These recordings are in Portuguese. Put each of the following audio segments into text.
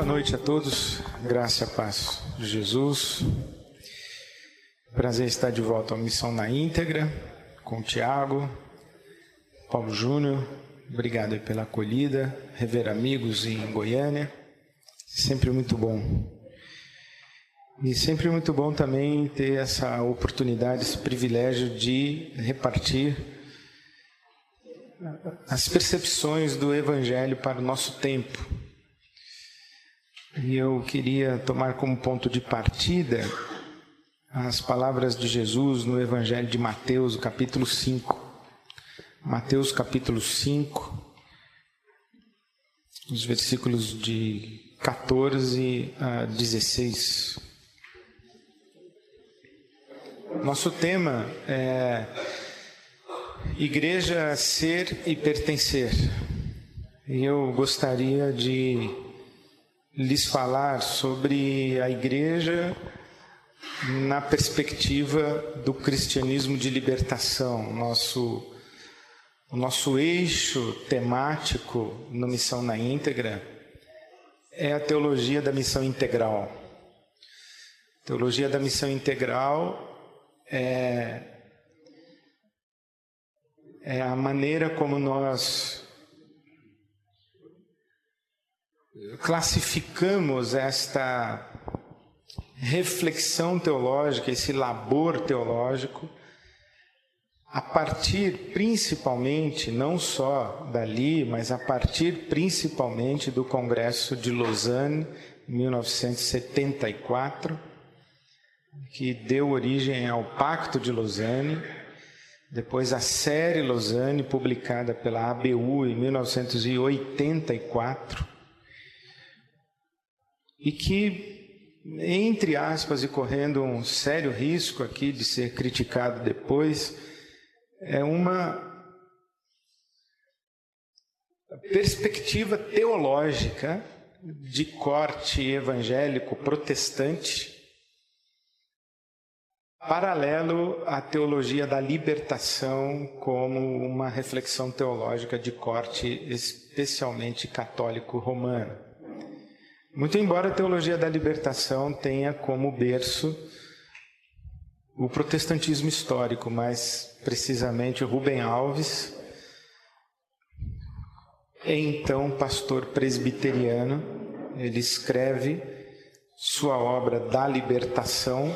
Boa noite a todos, graça e paz de Jesus. Prazer estar de volta à Missão na íntegra, com o Tiago, Paulo Júnior. Obrigado pela acolhida, rever amigos em Goiânia. Sempre muito bom. E sempre muito bom também ter essa oportunidade, esse privilégio de repartir as percepções do Evangelho para o nosso tempo e eu queria tomar como ponto de partida as palavras de Jesus no Evangelho de Mateus, capítulo 5. Mateus, capítulo 5, os versículos de 14 a 16. Nosso tema é Igreja ser e pertencer. E eu gostaria de lhes falar sobre a igreja na perspectiva do cristianismo de libertação, nosso o nosso eixo temático no Missão na Íntegra é a teologia da missão integral. A teologia da missão integral é, é a maneira como nós classificamos esta reflexão teológica, esse labor teológico, a partir principalmente, não só dali, mas a partir principalmente do Congresso de Lausanne, 1974, que deu origem ao Pacto de Lausanne, depois a série Lausanne, publicada pela ABU em 1984, e que, entre aspas, e correndo um sério risco aqui de ser criticado depois, é uma perspectiva teológica de corte evangélico protestante, paralelo à teologia da libertação como uma reflexão teológica de corte especialmente católico romano. Muito embora a teologia da libertação tenha como berço o protestantismo histórico, mais precisamente Rubem Alves, então pastor presbiteriano, ele escreve sua obra da libertação,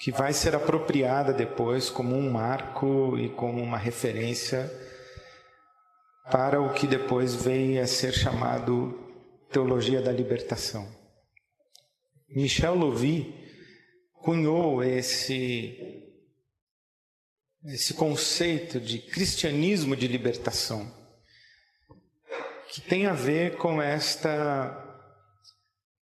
que vai ser apropriada depois como um marco e como uma referência para o que depois veio a ser chamado teologia da libertação. Michel Louvi cunhou esse esse conceito de cristianismo de libertação, que tem a ver com esta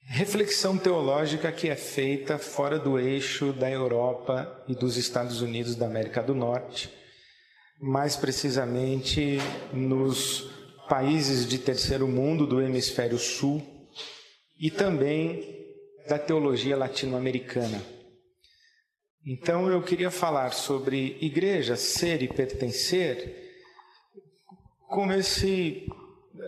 reflexão teológica que é feita fora do eixo da Europa e dos Estados Unidos da América do Norte, mais precisamente nos países de terceiro mundo do hemisfério sul e também da teologia latino-americana. Então eu queria falar sobre igreja, ser e pertencer, com, esse,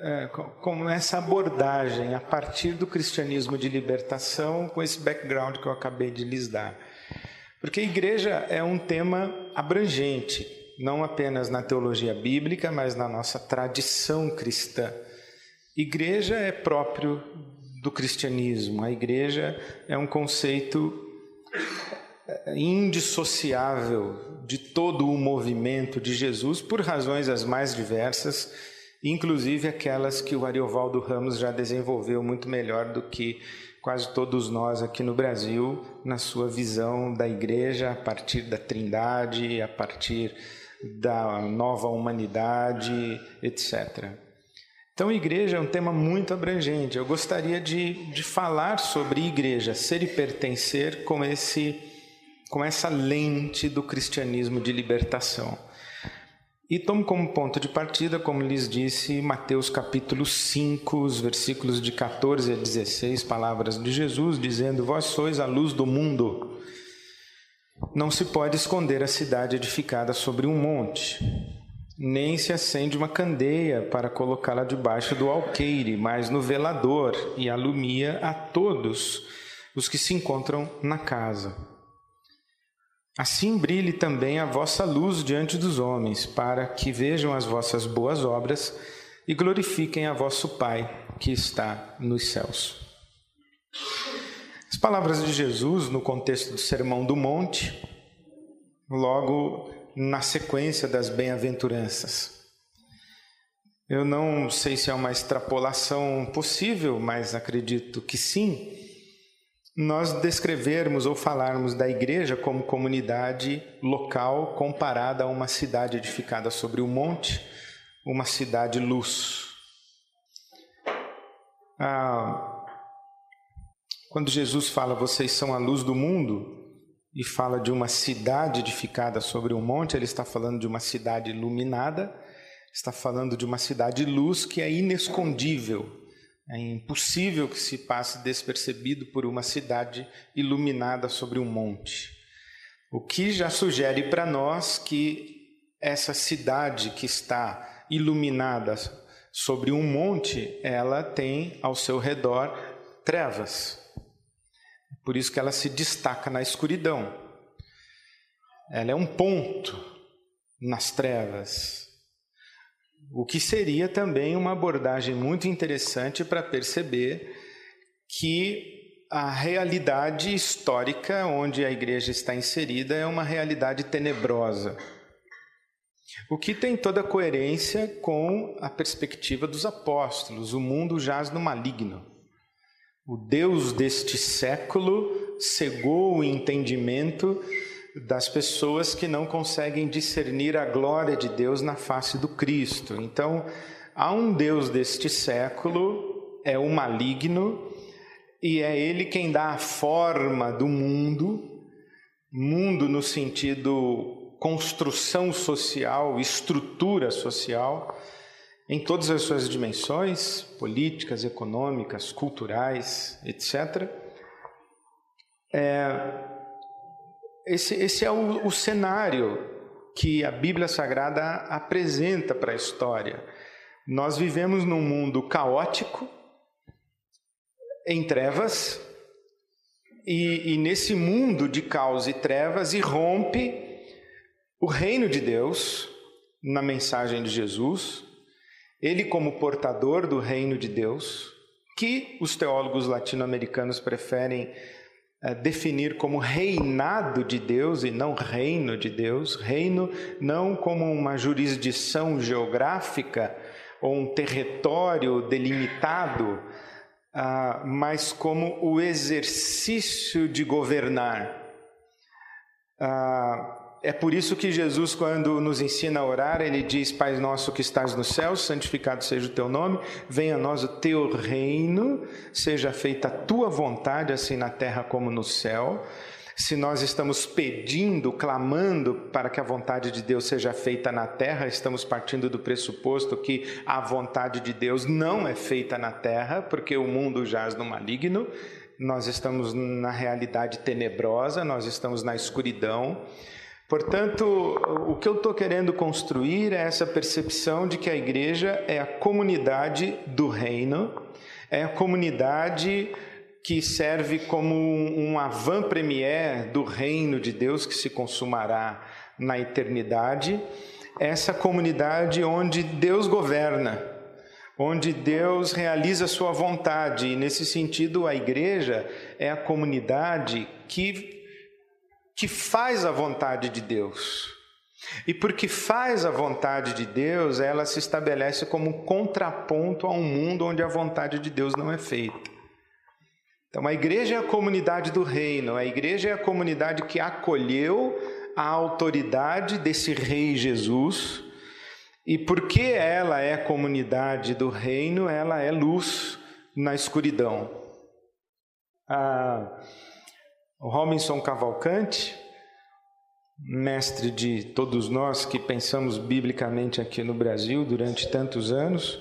é, com essa abordagem a partir do cristianismo de libertação, com esse background que eu acabei de lhes dar. Porque igreja é um tema abrangente, não apenas na teologia bíblica, mas na nossa tradição cristã. Igreja é próprio do cristianismo. A igreja é um conceito é, indissociável de todo o movimento de Jesus por razões as mais diversas, inclusive aquelas que o Ariovaldo Ramos já desenvolveu muito melhor do que quase todos nós aqui no Brasil, na sua visão da igreja a partir da Trindade, a partir da nova humanidade, etc. Então, igreja é um tema muito abrangente. Eu gostaria de, de falar sobre igreja, ser e pertencer com, esse, com essa lente do cristianismo de libertação. E tomo como ponto de partida, como lhes disse, Mateus capítulo 5, os versículos de 14 a 16, palavras de Jesus, dizendo: Vós sois a luz do mundo. Não se pode esconder a cidade edificada sobre um monte. nem se acende uma candeia para colocá-la debaixo do alqueire, mas no velador, e alumia a todos os que se encontram na casa. Assim brilhe também a vossa luz diante dos homens, para que vejam as vossas boas obras e glorifiquem a vosso Pai que está nos céus. As palavras de Jesus no contexto do Sermão do Monte, logo na sequência das bem-aventuranças. Eu não sei se é uma extrapolação possível, mas acredito que sim. Nós descrevermos ou falarmos da igreja como comunidade local comparada a uma cidade edificada sobre o monte, uma cidade luz. Ah, quando Jesus fala, vocês são a luz do mundo, e fala de uma cidade edificada sobre um monte, ele está falando de uma cidade iluminada, está falando de uma cidade luz que é inescondível. É impossível que se passe despercebido por uma cidade iluminada sobre um monte. O que já sugere para nós que essa cidade que está iluminada sobre um monte, ela tem ao seu redor trevas. Por isso que ela se destaca na escuridão. Ela é um ponto nas trevas. O que seria também uma abordagem muito interessante para perceber que a realidade histórica onde a igreja está inserida é uma realidade tenebrosa. O que tem toda coerência com a perspectiva dos apóstolos: o mundo jaz no maligno. O Deus deste século cegou o entendimento das pessoas que não conseguem discernir a glória de Deus na face do Cristo. Então, há um Deus deste século, é o maligno, e é ele quem dá a forma do mundo, mundo no sentido construção social, estrutura social em todas as suas dimensões, políticas, econômicas, culturais, etc. É, esse, esse é o, o cenário que a Bíblia Sagrada apresenta para a história. Nós vivemos num mundo caótico, em trevas, e, e, nesse mundo de caos e trevas irrompe o reino de Deus na mensagem de Jesus, ele, como portador do reino de Deus, que os teólogos latino-americanos preferem é, definir como reinado de Deus e não reino de Deus, reino não como uma jurisdição geográfica ou um território delimitado, ah, mas como o exercício de governar. Ah, é por isso que Jesus, quando nos ensina a orar, ele diz: Pai nosso que estás no céu, santificado seja o teu nome, venha a nós o teu reino, seja feita a tua vontade, assim na terra como no céu. Se nós estamos pedindo, clamando para que a vontade de Deus seja feita na terra, estamos partindo do pressuposto que a vontade de Deus não é feita na terra, porque o mundo jaz no maligno, nós estamos na realidade tenebrosa, nós estamos na escuridão. Portanto, o que eu estou querendo construir é essa percepção de que a igreja é a comunidade do reino, é a comunidade que serve como um avant-première do reino de Deus que se consumará na eternidade, essa comunidade onde Deus governa, onde Deus realiza a sua vontade, e nesse sentido a igreja é a comunidade que que faz a vontade de Deus. E porque faz a vontade de Deus, ela se estabelece como contraponto a um mundo onde a vontade de Deus não é feita. Então, a igreja é a comunidade do reino, a igreja é a comunidade que acolheu a autoridade desse Rei Jesus, e porque ela é comunidade do reino, ela é luz na escuridão. Ah, Robinson Cavalcante, mestre de todos nós que pensamos biblicamente aqui no Brasil durante tantos anos,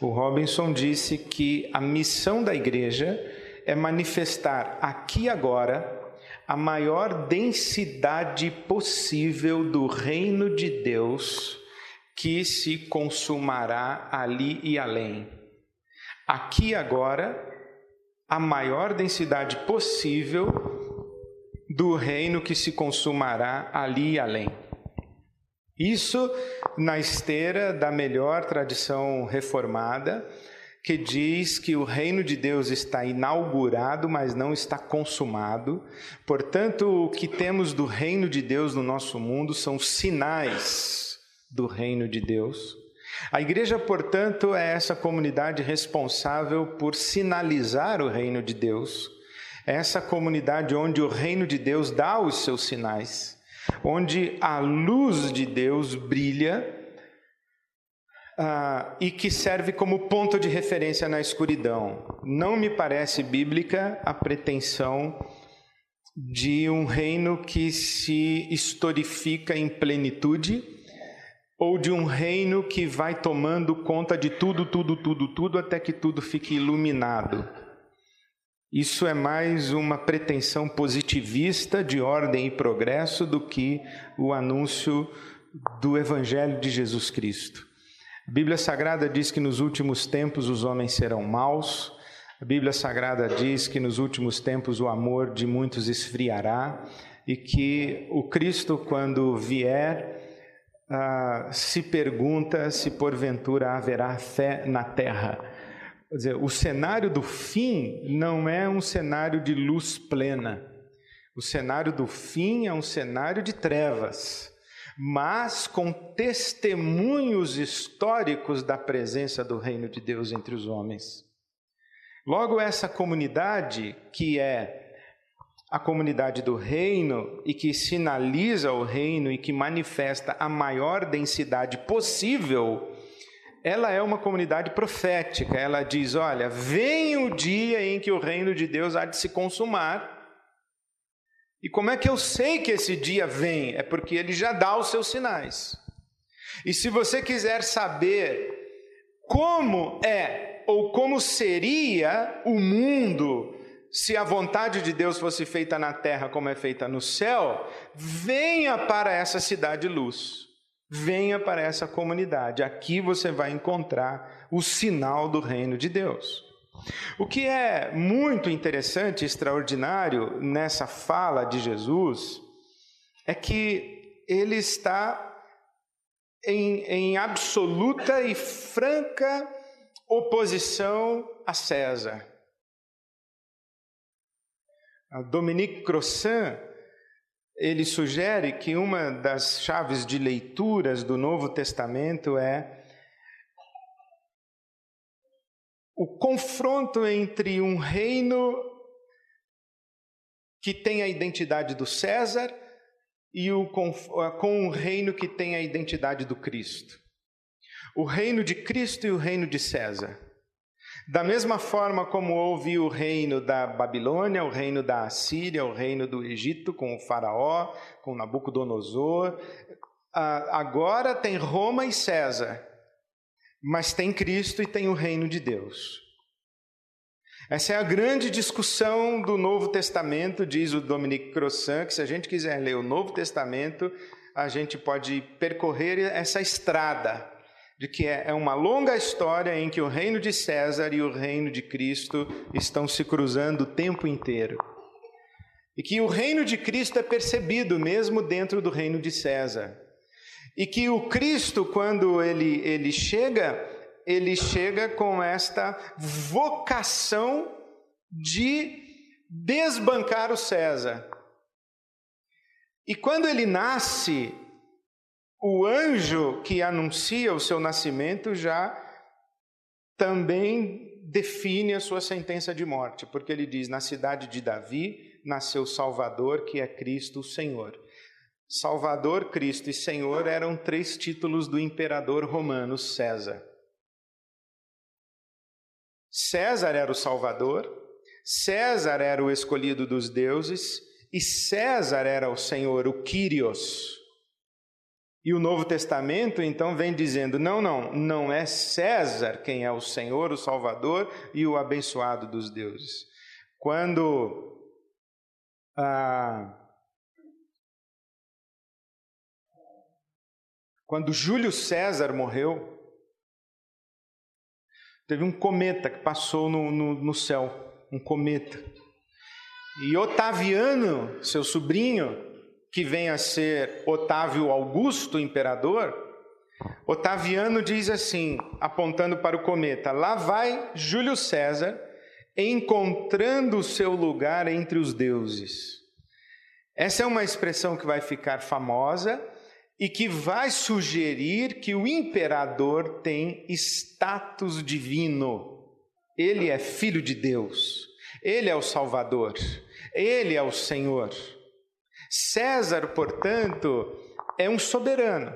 o Robinson disse que a missão da igreja é manifestar aqui agora a maior densidade possível do reino de Deus que se consumará ali e além. Aqui agora, a maior densidade possível do reino que se consumará ali e além. Isso na esteira da melhor tradição reformada, que diz que o reino de Deus está inaugurado, mas não está consumado. Portanto, o que temos do reino de Deus no nosso mundo são sinais do reino de Deus. A igreja, portanto, é essa comunidade responsável por sinalizar o reino de Deus. Essa comunidade onde o reino de Deus dá os seus sinais, onde a luz de Deus brilha ah, e que serve como ponto de referência na escuridão. Não me parece bíblica a pretensão de um reino que se historifica em plenitude ou de um reino que vai tomando conta de tudo, tudo, tudo, tudo até que tudo fique iluminado. Isso é mais uma pretensão positivista de ordem e progresso do que o anúncio do Evangelho de Jesus Cristo. A Bíblia Sagrada diz que nos últimos tempos os homens serão maus. A Bíblia Sagrada diz que nos últimos tempos o amor de muitos esfriará e que o Cristo, quando vier, uh, se pergunta se porventura haverá fé na terra. Quer dizer, o cenário do fim não é um cenário de luz plena. O cenário do fim é um cenário de trevas mas com testemunhos históricos da presença do reino de Deus entre os homens. Logo, essa comunidade, que é a comunidade do reino e que sinaliza o reino e que manifesta a maior densidade possível, ela é uma comunidade profética. Ela diz: olha, vem o dia em que o reino de Deus há de se consumar e como é que eu sei que esse dia vem? É porque ele já dá os seus sinais. E se você quiser saber como é ou como seria o mundo se a vontade de Deus fosse feita na terra como é feita no céu, venha para essa cidade luz. Venha para essa comunidade. Aqui você vai encontrar o sinal do reino de Deus. O que é muito interessante, extraordinário nessa fala de Jesus, é que ele está em, em absoluta e franca oposição a César. Dominique Crossan ele sugere que uma das chaves de leituras do Novo Testamento é o confronto entre um reino que tem a identidade do César e o, com um reino que tem a identidade do Cristo. O reino de Cristo e o reino de César. Da mesma forma como houve o reino da Babilônia, o reino da Assíria, o reino do Egito com o Faraó, com Nabucodonosor, agora tem Roma e César mas tem Cristo e tem o reino de Deus. Essa é a grande discussão do Novo Testamento, diz o Dominique Crossan, que se a gente quiser ler o Novo Testamento, a gente pode percorrer essa estrada, de que é, é uma longa história em que o reino de César e o reino de Cristo estão se cruzando o tempo inteiro. E que o reino de Cristo é percebido mesmo dentro do reino de César. E que o Cristo, quando ele, ele chega, ele chega com esta vocação de desbancar o César. E quando ele nasce, o anjo que anuncia o seu nascimento já também define a sua sentença de morte, porque ele diz: Na cidade de Davi nasceu Salvador, que é Cristo o Senhor. Salvador, Cristo e Senhor eram três títulos do imperador romano César. César era o Salvador, César era o escolhido dos deuses e César era o Senhor, o Kyrios. E o Novo Testamento então vem dizendo: não, não, não é César quem é o Senhor, o Salvador e o abençoado dos deuses. Quando ah, Quando Júlio César morreu, teve um cometa que passou no, no, no céu um cometa. E Otaviano, seu sobrinho, que vem a ser Otávio Augusto, imperador, Otaviano diz assim, apontando para o cometa: Lá vai Júlio César encontrando o seu lugar entre os deuses. Essa é uma expressão que vai ficar famosa e que vai sugerir que o imperador tem status divino. Ele é filho de Deus, ele é o Salvador, ele é o Senhor. César, portanto, é um soberano.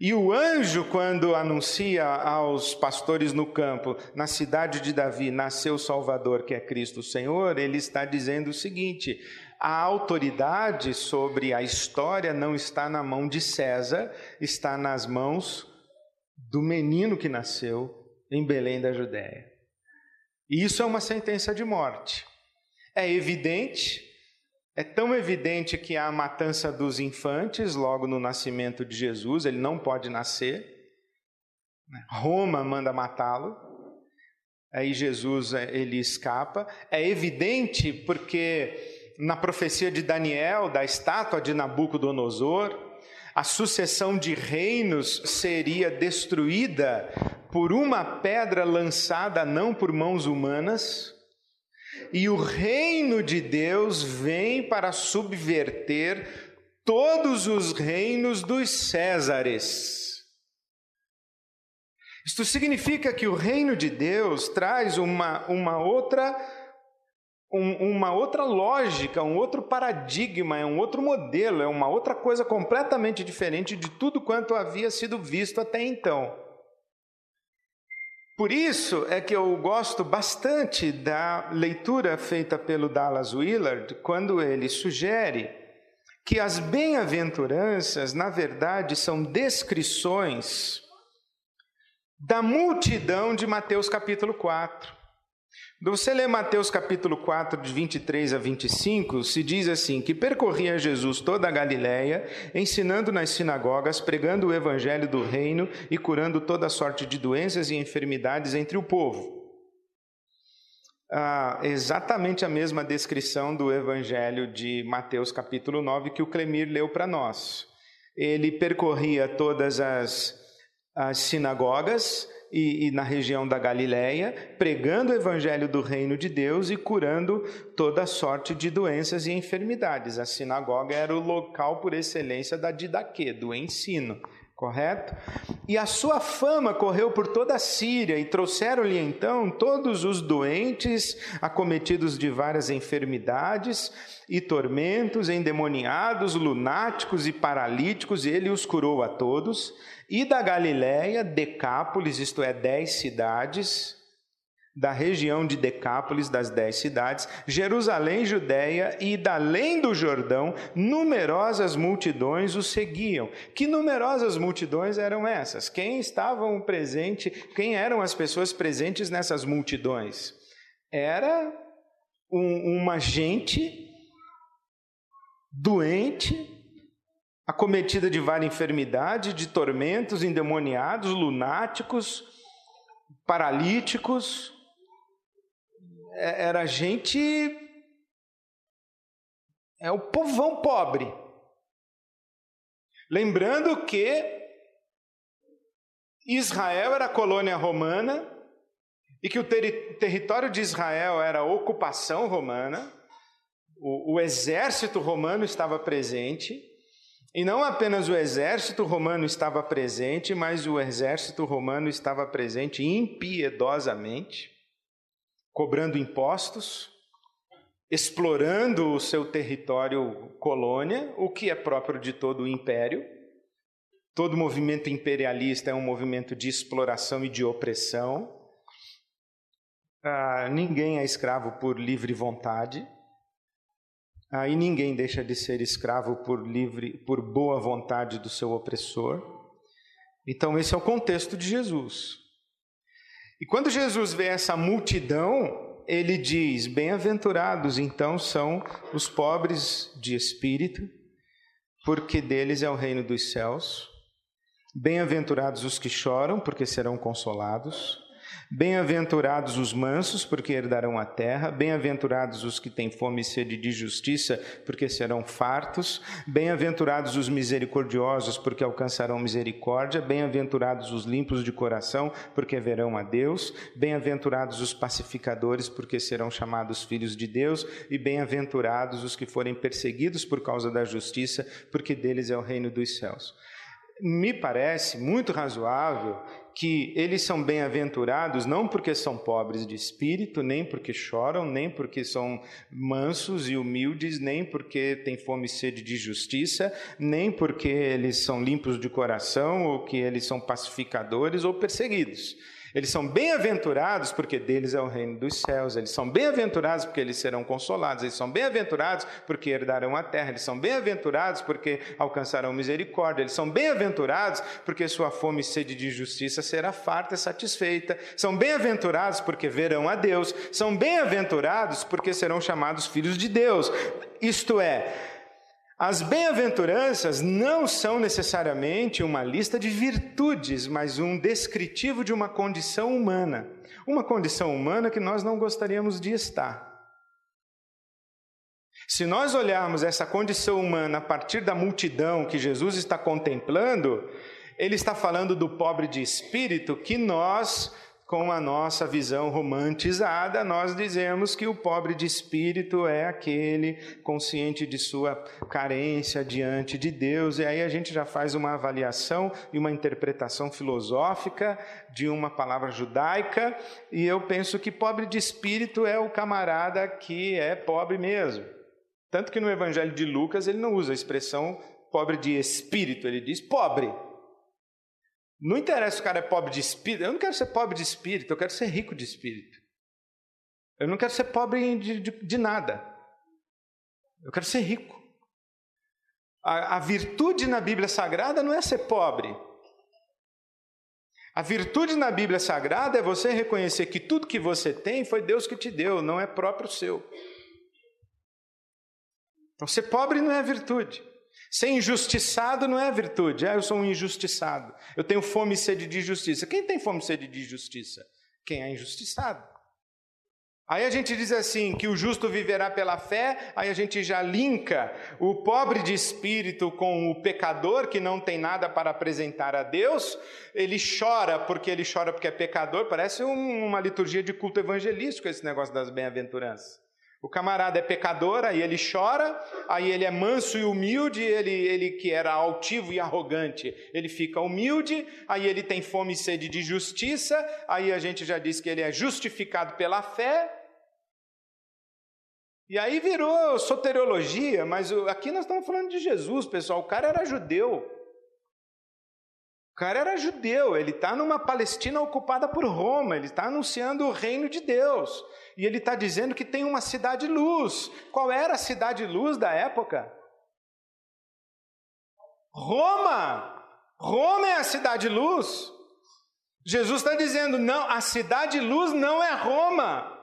E o anjo, quando anuncia aos pastores no campo, na cidade de Davi, nasceu o Salvador, que é Cristo o Senhor, ele está dizendo o seguinte: a autoridade sobre a história não está na mão de César, está nas mãos do menino que nasceu em Belém da Judéia. E isso é uma sentença de morte. É evidente, é tão evidente que há a matança dos infantes logo no nascimento de Jesus, ele não pode nascer. Roma manda matá-lo. Aí Jesus eh, ele escapa. É evidente porque na profecia de Daniel, da estátua de Nabucodonosor, a sucessão de reinos seria destruída por uma pedra lançada não por mãos humanas, e o reino de Deus vem para subverter todos os reinos dos Césares. Isto significa que o reino de Deus traz uma, uma outra um, uma outra lógica, um outro paradigma, é um outro modelo, é uma outra coisa completamente diferente de tudo quanto havia sido visto até então. Por isso é que eu gosto bastante da leitura feita pelo Dallas Willard, quando ele sugere que as bem-aventuranças, na verdade, são descrições da multidão de Mateus capítulo 4. Você lê Mateus capítulo 4, de 23 a 25, se diz assim: que percorria Jesus toda a Galiléia, ensinando nas sinagogas, pregando o evangelho do reino e curando toda sorte de doenças e enfermidades entre o povo. Ah, exatamente a mesma descrição do evangelho de Mateus capítulo 9 que o Clemir leu para nós. Ele percorria todas as, as sinagogas, e, e, na região da Galiléia, pregando o evangelho do reino de Deus e curando toda sorte de doenças e enfermidades. A sinagoga era o local por excelência da didaquê, do ensino, correto? E a sua fama correu por toda a Síria e trouxeram-lhe então todos os doentes, acometidos de várias enfermidades e tormentos, endemoniados, lunáticos e paralíticos, e ele os curou a todos e da Galiléia, Decápolis, isto é, dez cidades, da região de Decápolis, das dez cidades, Jerusalém, Judéia e além do Jordão, numerosas multidões o seguiam. Que numerosas multidões eram essas? Quem estavam presente, quem eram as pessoas presentes nessas multidões? Era um, uma gente doente, acometida de várias enfermidades, de tormentos, endemoniados, lunáticos, paralíticos. É, era gente. É o povão pobre. Lembrando que Israel era colônia romana e que o ter território de Israel era ocupação romana, o, o exército romano estava presente. E não apenas o exército romano estava presente, mas o exército romano estava presente impiedosamente, cobrando impostos, explorando o seu território colônia, o que é próprio de todo o império. Todo movimento imperialista é um movimento de exploração e de opressão. Ah, ninguém é escravo por livre vontade. Aí ninguém deixa de ser escravo por livre, por boa vontade do seu opressor. Então esse é o contexto de Jesus. E quando Jesus vê essa multidão, ele diz: Bem-aventurados então são os pobres de espírito, porque deles é o reino dos céus. Bem-aventurados os que choram, porque serão consolados. Bem-aventurados os mansos, porque herdarão a terra. Bem-aventurados os que têm fome e sede de justiça, porque serão fartos. Bem-aventurados os misericordiosos, porque alcançarão misericórdia. Bem-aventurados os limpos de coração, porque verão a Deus. Bem-aventurados os pacificadores, porque serão chamados filhos de Deus. E bem-aventurados os que forem perseguidos por causa da justiça, porque deles é o reino dos céus me parece muito razoável que eles são bem-aventurados não porque são pobres de espírito, nem porque choram, nem porque são mansos e humildes, nem porque têm fome e sede de justiça, nem porque eles são limpos de coração ou que eles são pacificadores ou perseguidos. Eles são bem-aventurados porque deles é o reino dos céus. Eles são bem-aventurados porque eles serão consolados. Eles são bem-aventurados porque herdarão a terra. Eles são bem-aventurados porque alcançarão misericórdia. Eles são bem-aventurados porque sua fome e sede de justiça será farta e satisfeita. São bem-aventurados porque verão a Deus. São bem-aventurados porque serão chamados filhos de Deus. Isto é, as bem-aventuranças não são necessariamente uma lista de virtudes, mas um descritivo de uma condição humana. Uma condição humana que nós não gostaríamos de estar. Se nós olharmos essa condição humana a partir da multidão que Jesus está contemplando, ele está falando do pobre de espírito que nós com a nossa visão romantizada, nós dizemos que o pobre de espírito é aquele consciente de sua carência diante de Deus, e aí a gente já faz uma avaliação e uma interpretação filosófica de uma palavra judaica, e eu penso que pobre de espírito é o camarada que é pobre mesmo. Tanto que no Evangelho de Lucas ele não usa a expressão pobre de espírito, ele diz pobre. Não interessa se o cara é pobre de espírito. Eu não quero ser pobre de espírito, eu quero ser rico de espírito. Eu não quero ser pobre de, de, de nada. Eu quero ser rico. A, a virtude na Bíblia Sagrada não é ser pobre. A virtude na Bíblia Sagrada é você reconhecer que tudo que você tem foi Deus que te deu, não é próprio seu. Então, ser pobre não é virtude. Ser injustiçado não é virtude. Ah, eu sou um injustiçado. Eu tenho fome e sede de justiça. Quem tem fome e sede de justiça? Quem é injustiçado. Aí a gente diz assim: que o justo viverá pela fé, aí a gente já linka o pobre de espírito com o pecador que não tem nada para apresentar a Deus. Ele chora porque ele chora porque é pecador. Parece um, uma liturgia de culto evangelístico esse negócio das bem-aventuranças. O camarada é pecador, aí ele chora, aí ele é manso e humilde, ele, ele que era altivo e arrogante, ele fica humilde, aí ele tem fome e sede de justiça, aí a gente já disse que ele é justificado pela fé. E aí virou soteriologia, mas aqui nós estamos falando de Jesus, pessoal. O cara era judeu. O cara era judeu, ele está numa Palestina ocupada por Roma, ele está anunciando o reino de Deus. E ele está dizendo que tem uma cidade luz. Qual era a cidade luz da época? Roma! Roma é a cidade luz. Jesus está dizendo: não, a cidade luz não é Roma.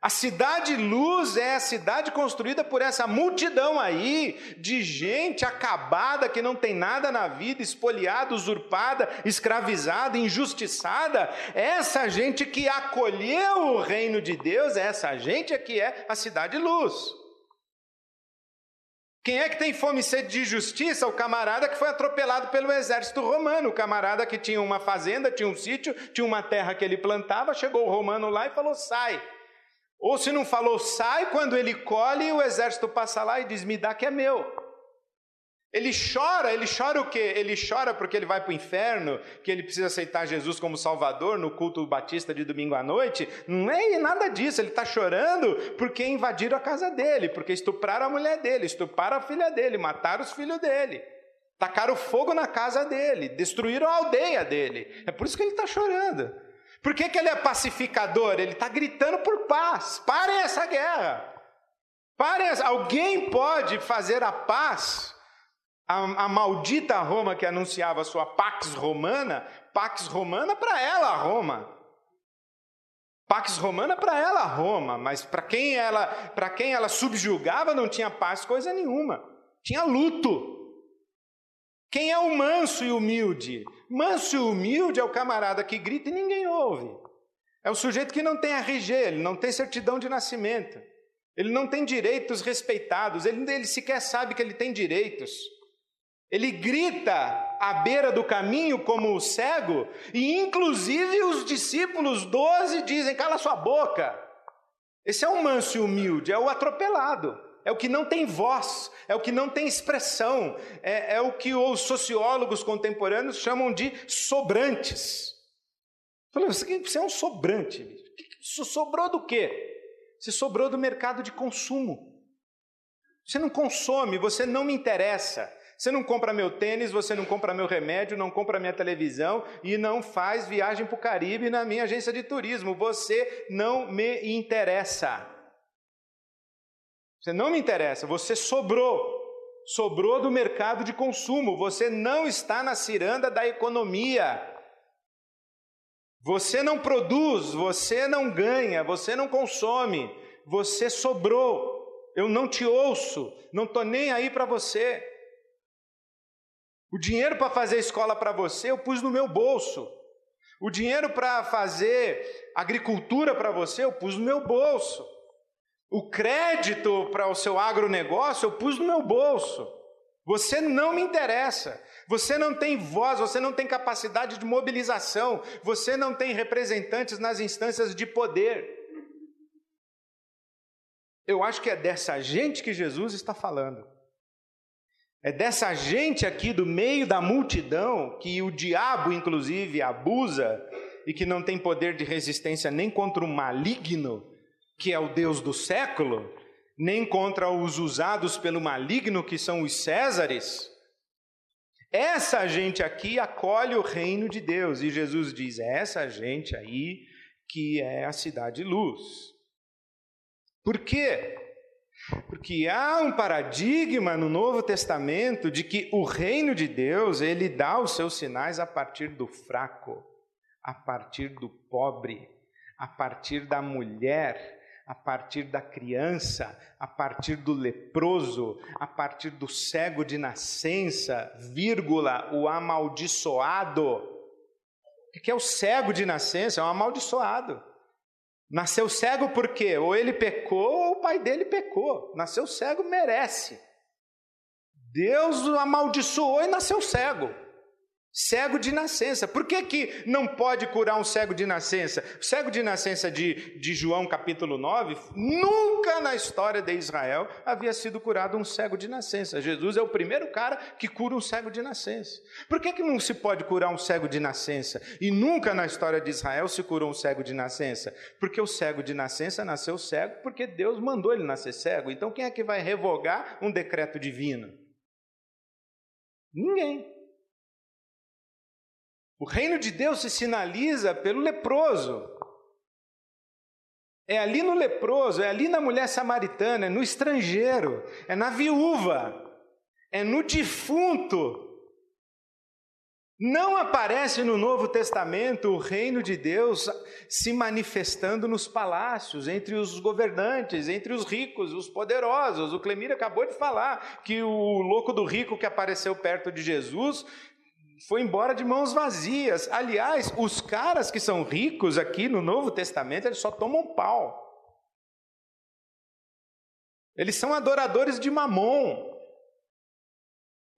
A cidade luz é a cidade construída por essa multidão aí de gente acabada que não tem nada na vida, espoliada, usurpada, escravizada, injustiçada. Essa gente que acolheu o reino de Deus, essa gente é que é a cidade luz. Quem é que tem fome e sede de justiça? O camarada que foi atropelado pelo exército romano, o camarada que tinha uma fazenda, tinha um sítio, tinha uma terra que ele plantava, chegou o romano lá e falou: sai. Ou se não falou sai, quando ele colhe, o exército passa lá e diz: me dá que é meu. Ele chora, ele chora o quê? Ele chora porque ele vai para o inferno, que ele precisa aceitar Jesus como Salvador no culto batista de domingo à noite. Não é nada disso, ele está chorando porque invadiram a casa dele, porque estupraram a mulher dele, estupraram a filha dele, mataram os filhos dele, tacaram fogo na casa dele, destruíram a aldeia dele. É por isso que ele está chorando. Por que, que ele é pacificador? Ele está gritando por paz. Parem essa guerra. Parem essa... Alguém pode fazer a paz? A, a maldita Roma que anunciava sua Pax Romana, Pax Romana para ela, Roma. Pax Romana para ela, Roma, mas para quem ela, para quem ela subjugava não tinha paz coisa nenhuma. Tinha luto. Quem é o manso e humilde? Manso e humilde é o camarada que grita e ninguém ouve. É o sujeito que não tem RG, ele não tem certidão de nascimento. Ele não tem direitos respeitados, ele, ele sequer sabe que ele tem direitos. Ele grita à beira do caminho como o cego, e inclusive os discípulos doze dizem: cala sua boca. Esse é o manso e humilde, é o atropelado, é o que não tem voz, é o que não tem expressão, é, é o que os sociólogos contemporâneos chamam de sobrantes. Você é um sobrante. Sobrou do quê? Você sobrou do mercado de consumo. Você não consome, você não me interessa. Você não compra meu tênis, você não compra meu remédio, não compra minha televisão e não faz viagem para o Caribe na minha agência de turismo. Você não me interessa. Você não me interessa, você sobrou. Sobrou do mercado de consumo. Você não está na ciranda da economia. Você não produz, você não ganha, você não consome, você sobrou. Eu não te ouço, não estou nem aí para você. O dinheiro para fazer escola para você eu pus no meu bolso. O dinheiro para fazer agricultura para você eu pus no meu bolso. O crédito para o seu agronegócio eu pus no meu bolso. Você não me interessa. Você não tem voz, você não tem capacidade de mobilização, você não tem representantes nas instâncias de poder. Eu acho que é dessa gente que Jesus está falando. É dessa gente aqui do meio da multidão que o diabo, inclusive, abusa e que não tem poder de resistência nem contra o maligno, que é o Deus do século, nem contra os usados pelo maligno, que são os Césares. Essa gente aqui acolhe o reino de Deus e Jesus diz: é essa gente aí que é a cidade luz. Por quê? Porque há um paradigma no Novo Testamento de que o reino de Deus, ele dá os seus sinais a partir do fraco, a partir do pobre, a partir da mulher, a partir da criança, a partir do leproso, a partir do cego de nascença, vírgula, o amaldiçoado. O que é o cego de nascença? É um amaldiçoado. Nasceu cego por quê? Ou ele pecou ou o pai dele pecou. Nasceu cego, merece. Deus o amaldiçoou e nasceu cego. Cego de nascença. Por que, que não pode curar um cego de nascença? O cego de nascença de, de João capítulo 9, nunca na história de Israel havia sido curado um cego de nascença. Jesus é o primeiro cara que cura um cego de nascença. Por que, que não se pode curar um cego de nascença? E nunca na história de Israel se curou um cego de nascença? Porque o cego de nascença nasceu cego porque Deus mandou ele nascer cego. Então quem é que vai revogar um decreto divino? Ninguém. O reino de Deus se sinaliza pelo leproso. É ali no leproso, é ali na mulher samaritana, é no estrangeiro, é na viúva, é no defunto. Não aparece no Novo Testamento o reino de Deus se manifestando nos palácios, entre os governantes, entre os ricos, os poderosos. O Clemir acabou de falar que o louco do rico que apareceu perto de Jesus foi embora de mãos vazias. Aliás, os caras que são ricos aqui no Novo Testamento, eles só tomam pau. Eles são adoradores de mamon.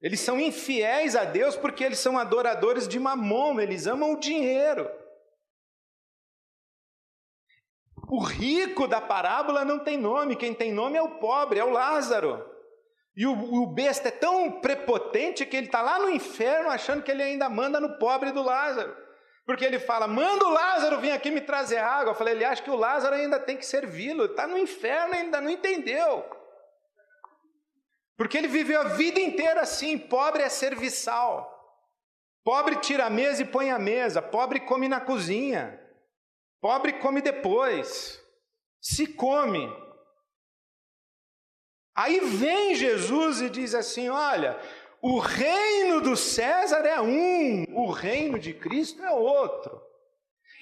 Eles são infiéis a Deus porque eles são adoradores de mamon, eles amam o dinheiro. O rico da parábola não tem nome, quem tem nome é o pobre, é o Lázaro. E o, o besta é tão prepotente que ele está lá no inferno achando que ele ainda manda no pobre do Lázaro. Porque ele fala: manda o Lázaro vir aqui me trazer água. Eu falei: ele acha que o Lázaro ainda tem que servi-lo. Está no inferno e ainda não entendeu. Porque ele viveu a vida inteira assim: pobre é serviçal. Pobre tira a mesa e põe a mesa. Pobre come na cozinha. Pobre come depois. Se come. Aí vem Jesus e diz assim: olha, o reino do César é um, o reino de Cristo é outro.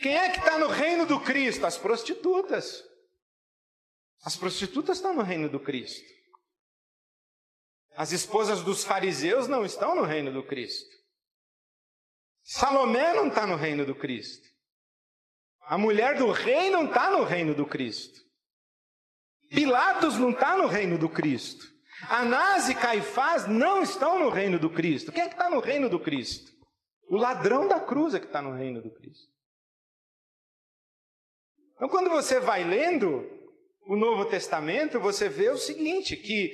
Quem é que está no reino do Cristo? As prostitutas. As prostitutas estão no reino do Cristo. As esposas dos fariseus não estão no reino do Cristo. Salomé não está no reino do Cristo. A mulher do rei não está no reino do Cristo. Pilatos não está no reino do Cristo. Anás e Caifás não estão no reino do Cristo. Quem é que está no reino do Cristo? O ladrão da cruz é que está no reino do Cristo. Então, quando você vai lendo o Novo Testamento, você vê o seguinte: que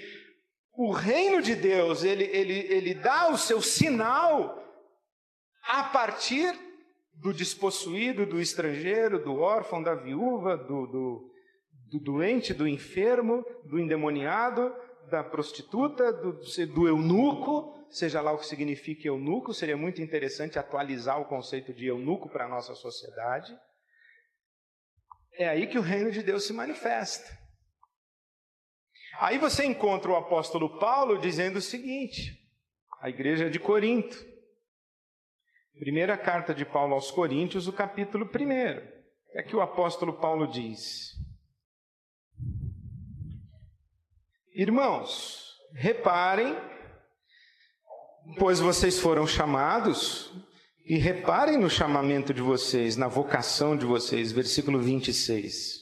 o reino de Deus ele, ele, ele dá o seu sinal a partir do despossuído, do estrangeiro, do órfão, da viúva, do, do, do doente, do enfermo, do endemoniado, da prostituta, do, do eunuco, seja lá o que signifique eunuco, seria muito interessante atualizar o conceito de eunuco para a nossa sociedade. É aí que o reino de Deus se manifesta. Aí você encontra o apóstolo Paulo dizendo o seguinte, a igreja de Corinto, Primeira carta de Paulo aos Coríntios, o capítulo 1. É que o apóstolo Paulo diz: Irmãos, reparem, pois vocês foram chamados, e reparem no chamamento de vocês, na vocação de vocês, versículo 26.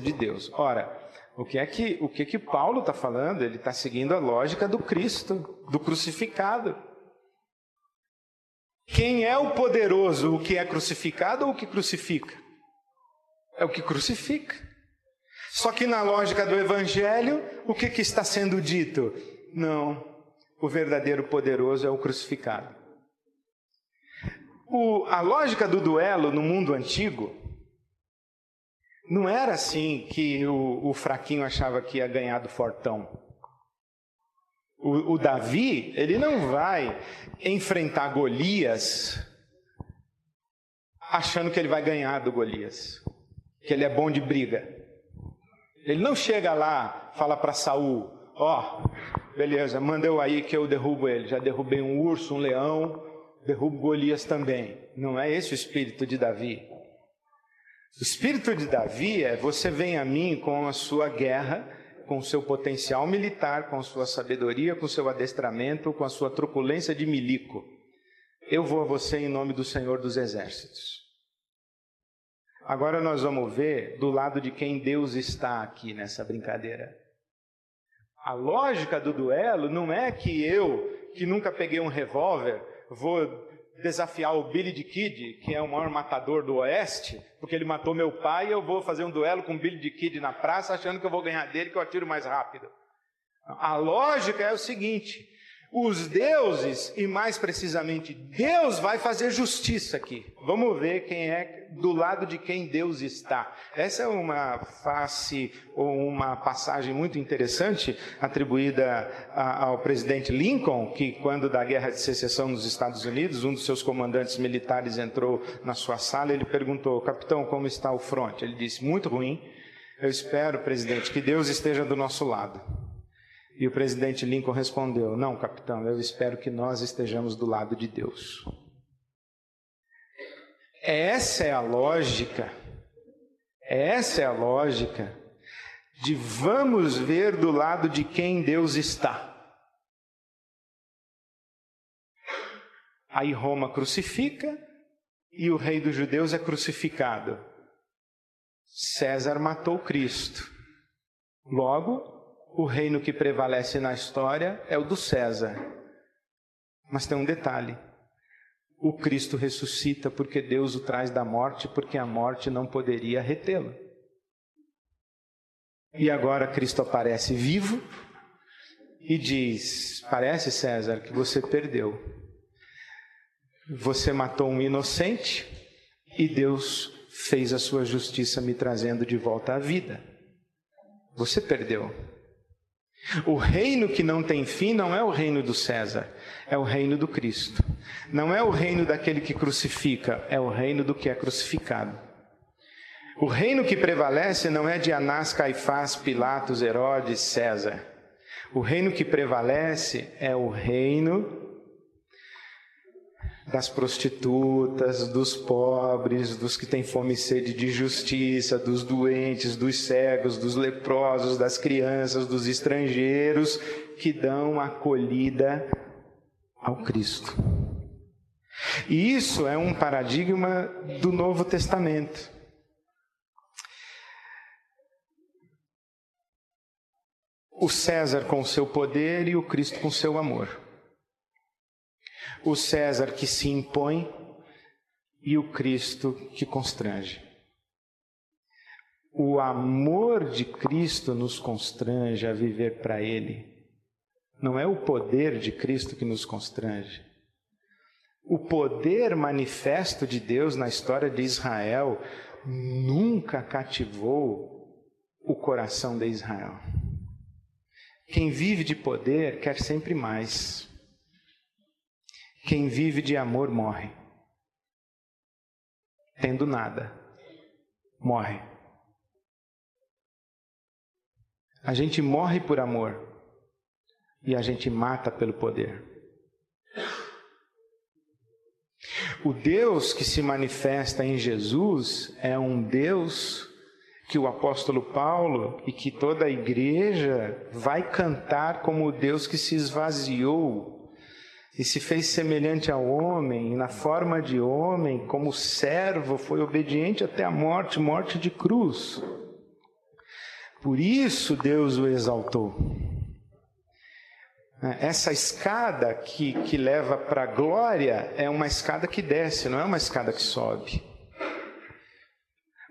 de Deus. Ora, o que é que, o que, é que Paulo está falando? Ele está seguindo a lógica do Cristo, do crucificado. Quem é o poderoso, o que é crucificado ou o que crucifica? É o que crucifica. Só que na lógica do Evangelho, o que, que está sendo dito? Não, o verdadeiro poderoso é o crucificado. O, a lógica do duelo no mundo antigo não era assim que o, o fraquinho achava que ia ganhar do fortão. O, o Davi, ele não vai enfrentar Golias achando que ele vai ganhar do Golias, que ele é bom de briga. Ele não chega lá, fala para Saul, ó, oh, beleza, manda eu aí que eu derrubo ele. Já derrubei um urso, um leão, derrubo Golias também. Não é esse o espírito de Davi. O espírito de Davi é: você vem a mim com a sua guerra, com o seu potencial militar, com a sua sabedoria, com o seu adestramento, com a sua truculência de milico. Eu vou a você em nome do Senhor dos Exércitos. Agora nós vamos ver do lado de quem Deus está aqui nessa brincadeira. A lógica do duelo não é que eu, que nunca peguei um revólver, vou desafiar o Billy the Kid, que é o maior matador do Oeste, porque ele matou meu pai, e eu vou fazer um duelo com o Billy the Kid na praça, achando que eu vou ganhar dele, que eu atiro mais rápido. A lógica é o seguinte: os deuses, e mais precisamente Deus, vai fazer justiça aqui. Vamos ver quem é do lado de quem Deus está. Essa é uma face ou uma passagem muito interessante atribuída ao presidente Lincoln, que quando da guerra de secessão nos Estados Unidos, um dos seus comandantes militares entrou na sua sala e ele perguntou: "Capitão, como está o fronte?" Ele disse: "Muito ruim. Eu espero, presidente, que Deus esteja do nosso lado." E o presidente Lincoln respondeu: Não, capitão, eu espero que nós estejamos do lado de Deus. Essa é a lógica, essa é a lógica de vamos ver do lado de quem Deus está. Aí Roma crucifica e o rei dos judeus é crucificado. César matou Cristo. Logo, o reino que prevalece na história é o do César. Mas tem um detalhe: o Cristo ressuscita porque Deus o traz da morte, porque a morte não poderia retê-lo. E agora Cristo aparece vivo e diz: Parece, César, que você perdeu. Você matou um inocente e Deus fez a sua justiça me trazendo de volta à vida. Você perdeu. O reino que não tem fim não é o reino do César, é o reino do Cristo. Não é o reino daquele que crucifica, é o reino do que é crucificado. O reino que prevalece não é de Anás, Caifás, Pilatos, Herodes, César. O reino que prevalece é o reino das prostitutas, dos pobres, dos que têm fome e sede de justiça, dos doentes, dos cegos, dos leprosos, das crianças, dos estrangeiros que dão acolhida ao Cristo. E isso é um paradigma do Novo Testamento. O César com seu poder e o Cristo com seu amor o César que se impõe e o Cristo que constrange. O amor de Cristo nos constrange a viver para Ele. Não é o poder de Cristo que nos constrange. O poder manifesto de Deus na história de Israel nunca cativou o coração de Israel. Quem vive de poder quer sempre mais. Quem vive de amor morre. Tendo nada, morre. A gente morre por amor e a gente mata pelo poder. O Deus que se manifesta em Jesus é um Deus que o apóstolo Paulo e que toda a igreja vai cantar como o Deus que se esvaziou e se fez semelhante ao homem, e na forma de homem, como servo, foi obediente até a morte morte de cruz. Por isso Deus o exaltou. Essa escada que, que leva para a glória é uma escada que desce, não é uma escada que sobe.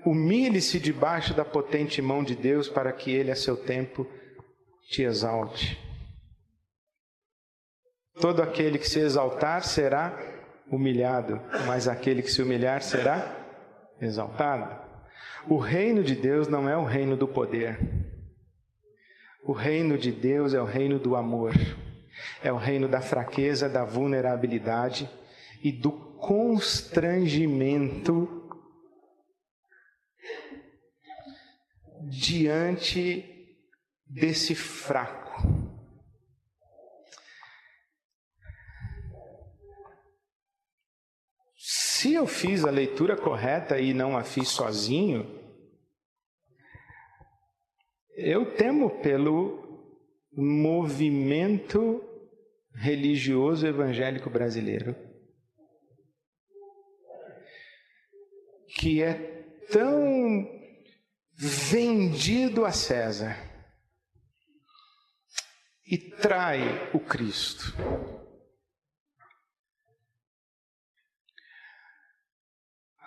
Humilhe-se debaixo da potente mão de Deus para que Ele, a seu tempo, te exalte. Todo aquele que se exaltar será humilhado, mas aquele que se humilhar será exaltado. O reino de Deus não é o reino do poder. O reino de Deus é o reino do amor. É o reino da fraqueza, da vulnerabilidade e do constrangimento diante desse fraco. Se eu fiz a leitura correta e não a fiz sozinho, eu temo pelo movimento religioso evangélico brasileiro, que é tão vendido a César e trai o Cristo.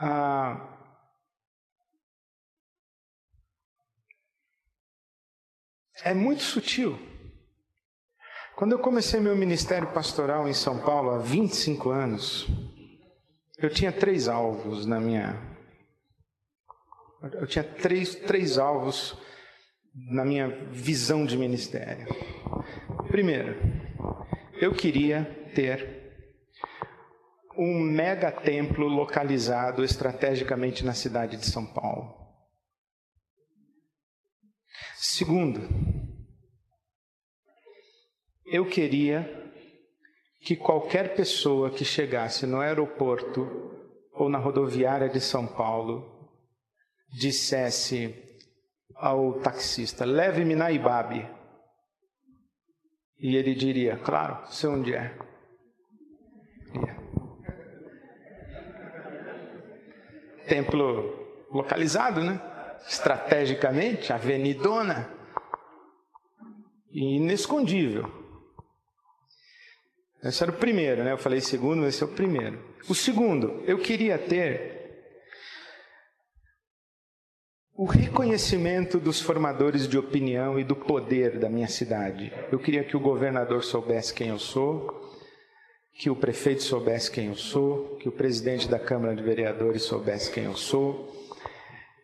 Ah, é muito sutil. Quando eu comecei meu ministério pastoral em São Paulo há 25 anos, eu tinha três alvos na minha. Eu tinha três, três alvos na minha visão de ministério. Primeiro, eu queria ter um mega templo localizado estrategicamente na cidade de São Paulo. Segundo, eu queria que qualquer pessoa que chegasse no aeroporto ou na rodoviária de São Paulo dissesse ao taxista: leve-me na Ibabe. E ele diria: claro, sei onde é. Templo localizado, né? Estrategicamente, avenidona inescondível. Esse era o primeiro, né? Eu falei segundo, esse é o primeiro. O segundo, eu queria ter o reconhecimento dos formadores de opinião e do poder da minha cidade. Eu queria que o governador soubesse quem eu sou, que o prefeito soubesse quem eu sou, que o presidente da Câmara de Vereadores soubesse quem eu sou.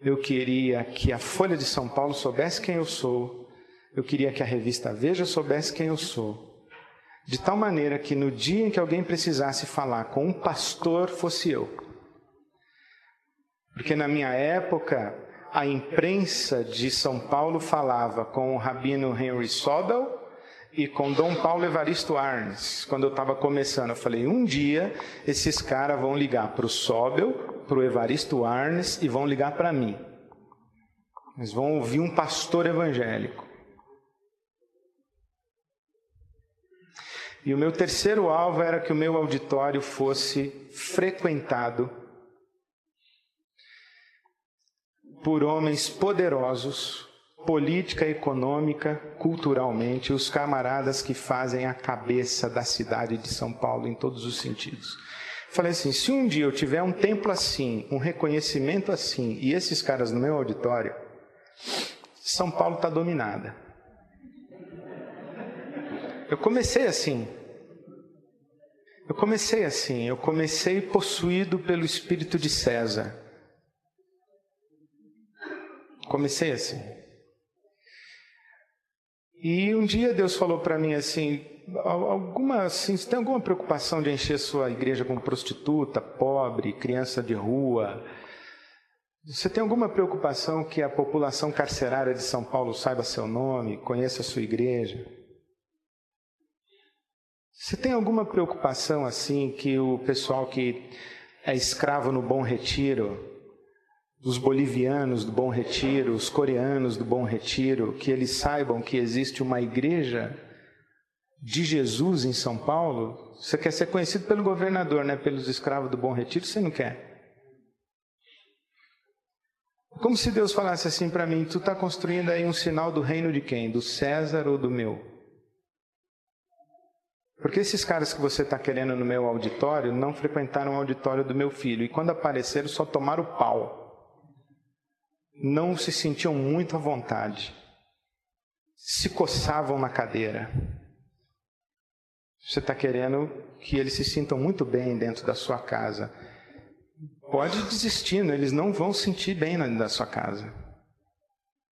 Eu queria que a Folha de São Paulo soubesse quem eu sou. Eu queria que a revista Veja soubesse quem eu sou. De tal maneira que no dia em que alguém precisasse falar com um pastor, fosse eu. Porque na minha época, a imprensa de São Paulo falava com o rabino Henry Sobel e com Dom Paulo Evaristo Arnes. Quando eu estava começando, eu falei: um dia esses caras vão ligar para o Sobel, para o Evaristo Arnes e vão ligar para mim. Eles vão ouvir um pastor evangélico. E o meu terceiro alvo era que o meu auditório fosse frequentado por homens poderosos, política, econômica, culturalmente, os camaradas que fazem a cabeça da cidade de São Paulo em todos os sentidos. Falei assim: se um dia eu tiver um templo assim, um reconhecimento assim, e esses caras no meu auditório, São Paulo está dominada. Eu comecei assim. Eu comecei assim. Eu comecei possuído pelo espírito de César. Comecei assim. E um dia Deus falou para mim assim, alguma assim, você tem alguma preocupação de encher sua igreja com prostituta, pobre, criança de rua? Você tem alguma preocupação que a população carcerária de São Paulo saiba seu nome, conheça a sua igreja? Você tem alguma preocupação assim que o pessoal que é escravo no Bom Retiro, os bolivianos do Bom Retiro, os coreanos do Bom Retiro, que eles saibam que existe uma igreja de Jesus em São Paulo? Você quer ser conhecido pelo governador, né? Pelos escravos do Bom Retiro, você não quer? Como se Deus falasse assim para mim: tu está construindo aí um sinal do reino de quem? Do César ou do meu? Porque esses caras que você está querendo no meu auditório não frequentaram o auditório do meu filho e quando apareceram só tomaram o pau. Não se sentiam muito à vontade. Se coçavam na cadeira. Você está querendo que eles se sintam muito bem dentro da sua casa. Pode desistir, né? eles não vão sentir bem dentro da sua casa.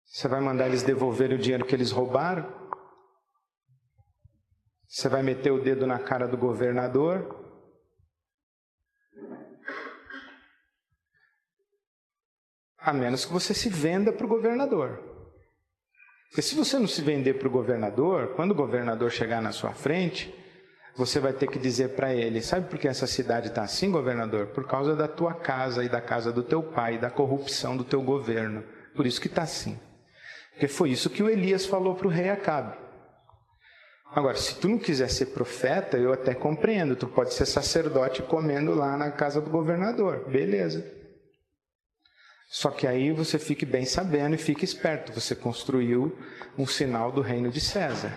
Você vai mandar eles devolver o dinheiro que eles roubaram? Você vai meter o dedo na cara do governador? A menos que você se venda para o governador. Porque se você não se vender para o governador, quando o governador chegar na sua frente, você vai ter que dizer para ele: sabe por que essa cidade está assim, governador? Por causa da tua casa e da casa do teu pai, da corrupção do teu governo. Por isso que está assim. Porque foi isso que o Elias falou para o rei Acabe. Agora, se tu não quiser ser profeta, eu até compreendo. Tu pode ser sacerdote comendo lá na casa do governador. Beleza. Só que aí você fique bem sabendo e fique esperto. Você construiu um sinal do reino de César.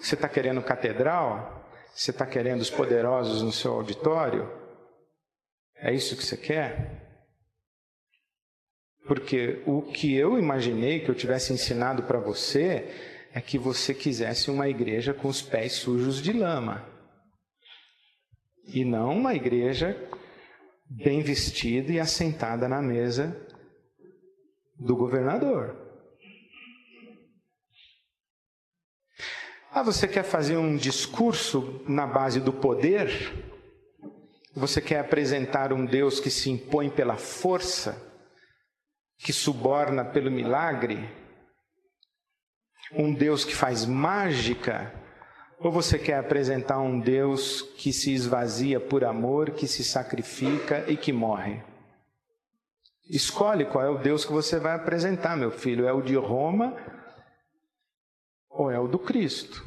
Você está querendo catedral? Você está querendo os poderosos no seu auditório? É isso que você quer? Porque o que eu imaginei que eu tivesse ensinado para você é que você quisesse uma igreja com os pés sujos de lama. E não uma igreja bem vestida e assentada na mesa do governador. Ah, você quer fazer um discurso na base do poder? Você quer apresentar um Deus que se impõe pela força, que suborna pelo milagre? um Deus que faz mágica? Ou você quer apresentar um Deus que se esvazia por amor, que se sacrifica e que morre? Escolhe qual é o Deus que você vai apresentar, meu filho. É o de Roma ou é o do Cristo?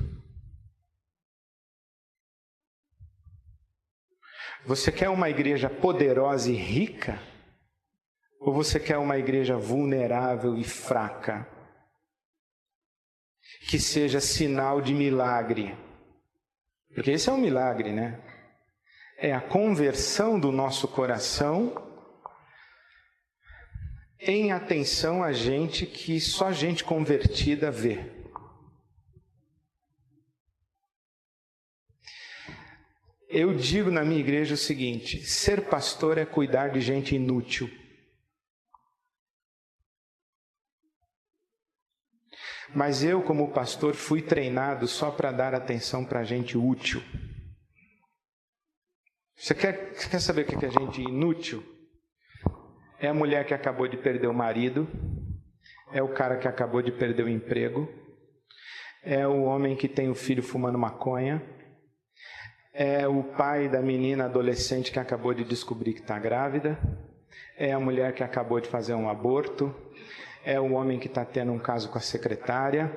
Você quer uma igreja poderosa e rica? Ou você quer uma igreja vulnerável e fraca? Que seja sinal de milagre. Porque esse é um milagre, né? É a conversão do nosso coração em atenção a gente que só gente convertida vê. Eu digo na minha igreja o seguinte: ser pastor é cuidar de gente inútil. Mas eu, como pastor, fui treinado só para dar atenção para gente útil. Você quer, quer saber o que é gente inútil? É a mulher que acabou de perder o marido, é o cara que acabou de perder o emprego, é o homem que tem o filho fumando maconha, é o pai da menina adolescente que acabou de descobrir que está grávida, é a mulher que acabou de fazer um aborto, é o homem que está tendo um caso com a secretária.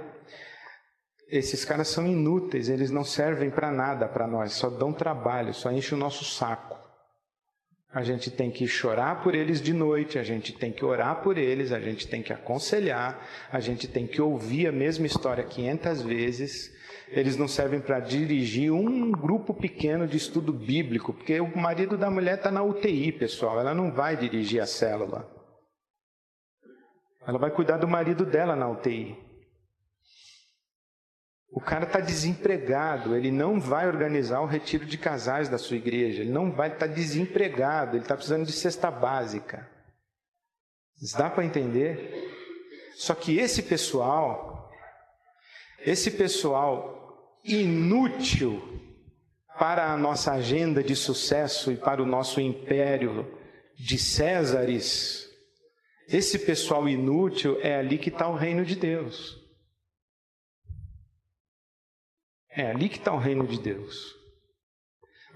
Esses caras são inúteis, eles não servem para nada para nós, só dão trabalho, só enchem o nosso saco. A gente tem que chorar por eles de noite, a gente tem que orar por eles, a gente tem que aconselhar, a gente tem que ouvir a mesma história 500 vezes. Eles não servem para dirigir um grupo pequeno de estudo bíblico, porque o marido da mulher está na UTI, pessoal, ela não vai dirigir a célula. Ela vai cuidar do marido dela na UTI. O cara está desempregado, ele não vai organizar o retiro de casais da sua igreja, ele não vai estar tá desempregado, ele está precisando de cesta básica. Dá para entender? Só que esse pessoal, esse pessoal inútil para a nossa agenda de sucesso e para o nosso império de Césares, esse pessoal inútil é ali que está o reino de Deus. É ali que está o reino de Deus.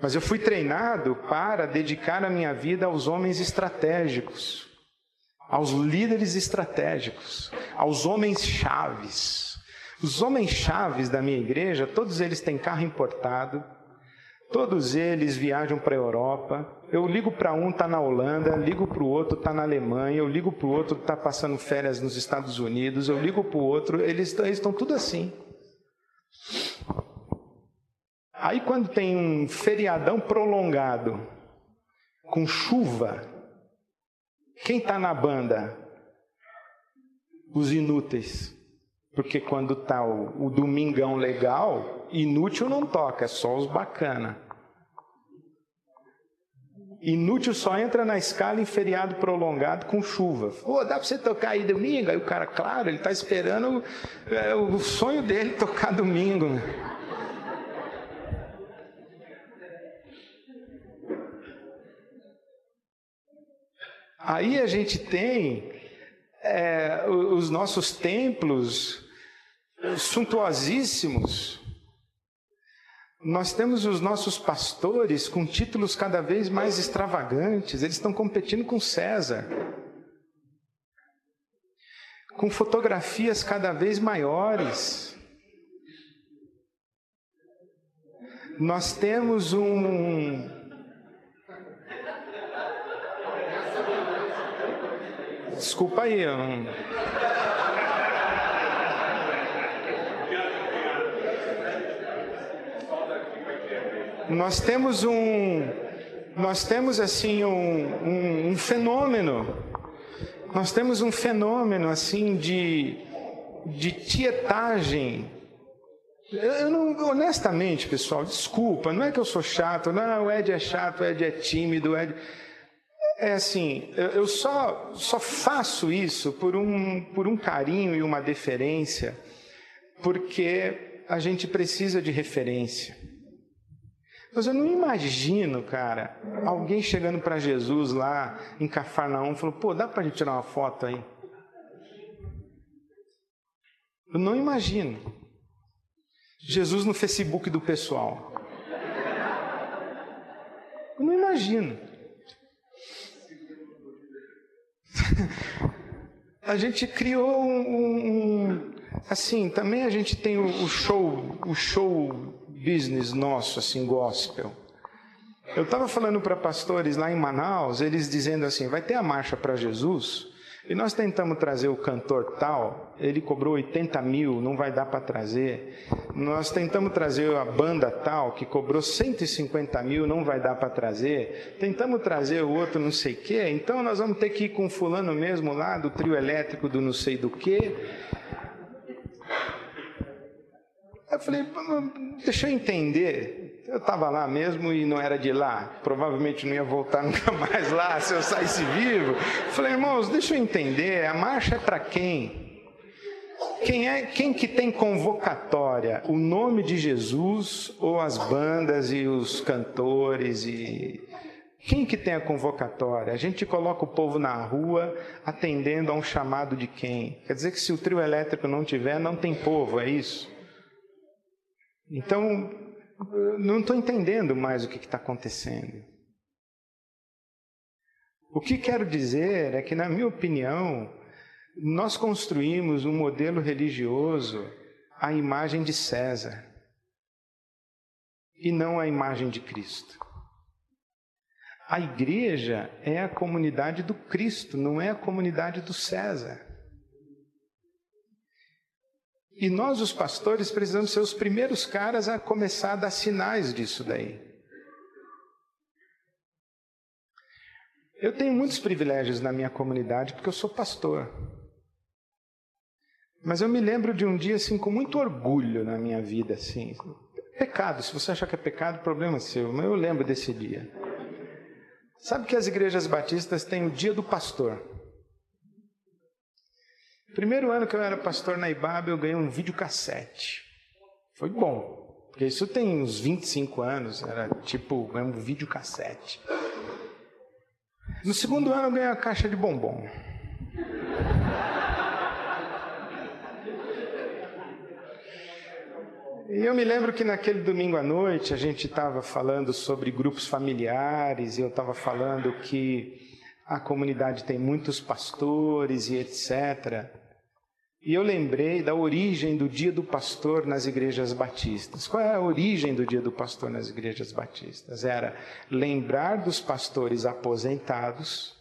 Mas eu fui treinado para dedicar a minha vida aos homens estratégicos, aos líderes estratégicos, aos homens chaves. Os homens chaves da minha igreja, todos eles têm carro importado, todos eles viajam para a Europa. Eu ligo para um, está na Holanda, ligo para o outro, está na Alemanha, eu ligo para o outro, está passando férias nos Estados Unidos, eu ligo para o outro, eles, estão tudo assim. Aí quando tem um feriadão prolongado, com chuva, quem está na banda? Os inúteis. Porque quando está o, o, domingão legal, inútil não toca, é só os bacana. Inútil só entra na escala em feriado prolongado com chuva. Pô, dá para você tocar aí domingo? Aí o cara, claro, ele está esperando é, o sonho dele tocar domingo. Aí a gente tem é, os nossos templos suntuosíssimos. Nós temos os nossos pastores com títulos cada vez mais extravagantes, eles estão competindo com César. Com fotografias cada vez maiores. Nós temos um, Desculpa aí. Eu não... Nós temos um, nós temos assim um, um, um fenômeno, nós temos um fenômeno assim de, de tietagem eu não, honestamente, pessoal, desculpa, não é que eu sou chato, não, o Ed é chato, o Ed é tímido, o Ed é assim, eu só, só faço isso por um, por um carinho e uma deferência, porque a gente precisa de referência. Mas eu não imagino, cara, alguém chegando para Jesus lá em Cafarnaum e falou: pô, dá para a gente tirar uma foto aí? Eu não imagino. Jesus no Facebook do pessoal. Eu não imagino. a gente criou um, um, assim, também a gente tem o, o show, o show business nosso, assim, gospel. Eu estava falando para pastores lá em Manaus, eles dizendo assim, vai ter a marcha para Jesus, e nós tentamos trazer o cantor tal, ele cobrou 80 mil, não vai dar para trazer. Nós tentamos trazer a banda tal, que cobrou 150 mil, não vai dar para trazer. Tentamos trazer o outro não sei o quê, então nós vamos ter que ir com fulano mesmo lá, do trio elétrico do não sei do quê. Eu falei, deixa eu entender. Eu estava lá mesmo e não era de lá. Provavelmente não ia voltar nunca mais lá se eu saísse vivo. Eu falei, irmãos, deixa eu entender. A marcha é para quem? quem é quem que tem convocatória? O nome de Jesus ou as bandas e os cantores e quem que tem a convocatória? A gente coloca o povo na rua atendendo a um chamado de quem? Quer dizer que se o trio elétrico não tiver, não tem povo, é isso? Então, não estou entendendo mais o que está acontecendo. O que quero dizer é que, na minha opinião, nós construímos um modelo religioso à imagem de César e não à imagem de Cristo. A igreja é a comunidade do Cristo, não é a comunidade do César. E nós, os pastores, precisamos ser os primeiros caras a começar a dar sinais disso daí. Eu tenho muitos privilégios na minha comunidade porque eu sou pastor. Mas eu me lembro de um dia assim com muito orgulho na minha vida assim. Pecado, se você achar que é pecado, problema seu, mas eu lembro desse dia. Sabe que as igrejas batistas têm o dia do pastor. Primeiro ano que eu era pastor na Ibaba, eu ganhei um videocassete. Foi bom, porque isso tem uns 25 anos, era tipo, um videocassete. No segundo ano eu ganhei uma caixa de bombom. E eu me lembro que naquele domingo à noite a gente estava falando sobre grupos familiares, e eu estava falando que a comunidade tem muitos pastores e etc. E eu lembrei da origem do dia do pastor nas igrejas batistas. Qual é a origem do dia do pastor nas igrejas batistas? Era lembrar dos pastores aposentados,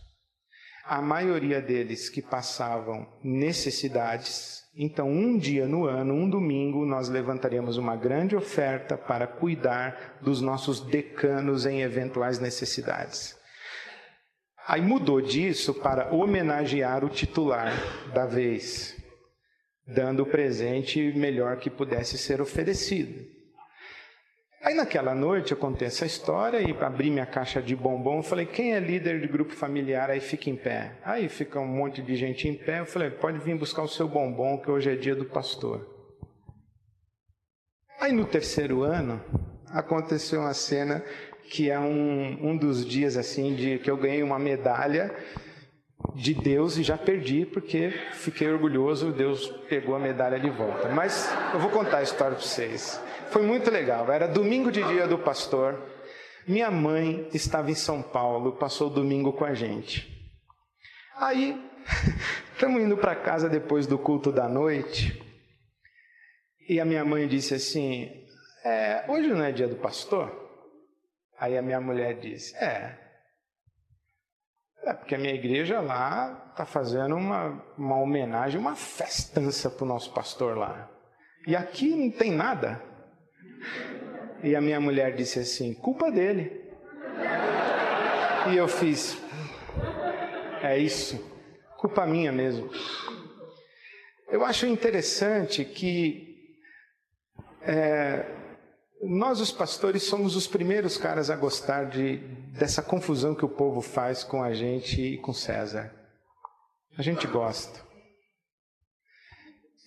a maioria deles que passavam necessidades, então, um dia no ano, um domingo, nós levantaríamos uma grande oferta para cuidar dos nossos decanos em eventuais necessidades. Aí mudou disso para homenagear o titular da vez, dando o presente melhor que pudesse ser oferecido. Aí naquela noite eu contei essa história e abri minha caixa de bombom. Falei, quem é líder de grupo familiar aí fica em pé. Aí fica um monte de gente em pé. Eu falei, pode vir buscar o seu bombom que hoje é dia do pastor. Aí no terceiro ano aconteceu uma cena que é um, um dos dias assim de que eu ganhei uma medalha de Deus e já perdi porque fiquei orgulhoso. Deus pegou a medalha de volta. Mas eu vou contar a história para vocês. Foi muito legal. Era domingo de dia do pastor. Minha mãe estava em São Paulo, passou o domingo com a gente. Aí, estamos indo para casa depois do culto da noite. E a minha mãe disse assim: é, Hoje não é dia do pastor? Aí a minha mulher disse: É. É porque a minha igreja lá está fazendo uma, uma homenagem, uma festança para o nosso pastor lá. E aqui não tem nada. E a minha mulher disse assim: culpa dele. E eu fiz: é isso, culpa minha mesmo. Eu acho interessante que é, nós, os pastores, somos os primeiros caras a gostar de, dessa confusão que o povo faz com a gente e com César. A gente gosta.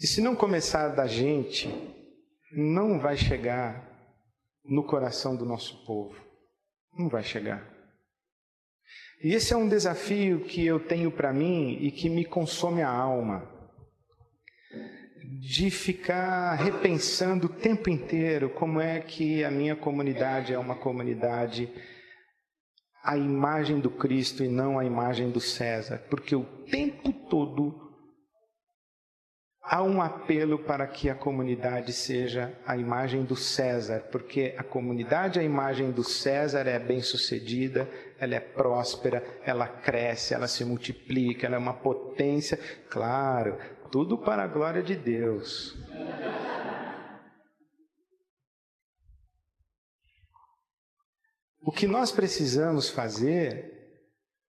E se não começar da gente, não vai chegar no coração do nosso povo. Não vai chegar. E esse é um desafio que eu tenho para mim e que me consome a alma. De ficar repensando o tempo inteiro como é que a minha comunidade é uma comunidade a imagem do Cristo e não a imagem do César, porque o tempo todo há um apelo para que a comunidade seja a imagem do César, porque a comunidade, a imagem do César, é bem-sucedida, ela é próspera, ela cresce, ela se multiplica, ela é uma potência. Claro, tudo para a glória de Deus. O que nós precisamos fazer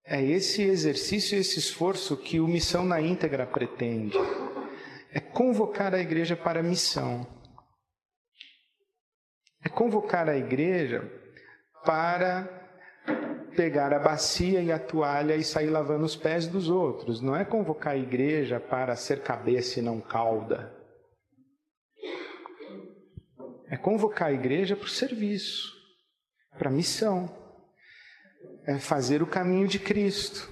é esse exercício, esse esforço que o Missão na íntegra pretende é convocar a igreja para a missão. É convocar a igreja para pegar a bacia e a toalha e sair lavando os pés dos outros. Não é convocar a igreja para ser cabeça e não cauda. É convocar a igreja para o serviço, para a missão. É fazer o caminho de Cristo.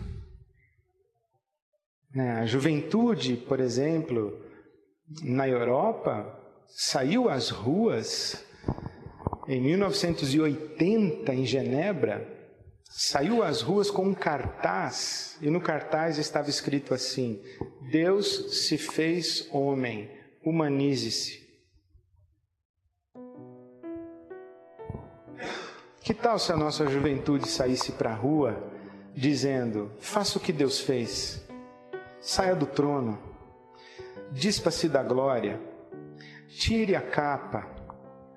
É, a juventude, por exemplo, na Europa, saiu às ruas em 1980 em Genebra, saiu às ruas com um cartaz, e no cartaz estava escrito assim: Deus se fez homem, humanize-se. Que tal se a nossa juventude saísse para a rua dizendo: faça o que Deus fez, saia do trono, dispa-se da glória, tire a capa,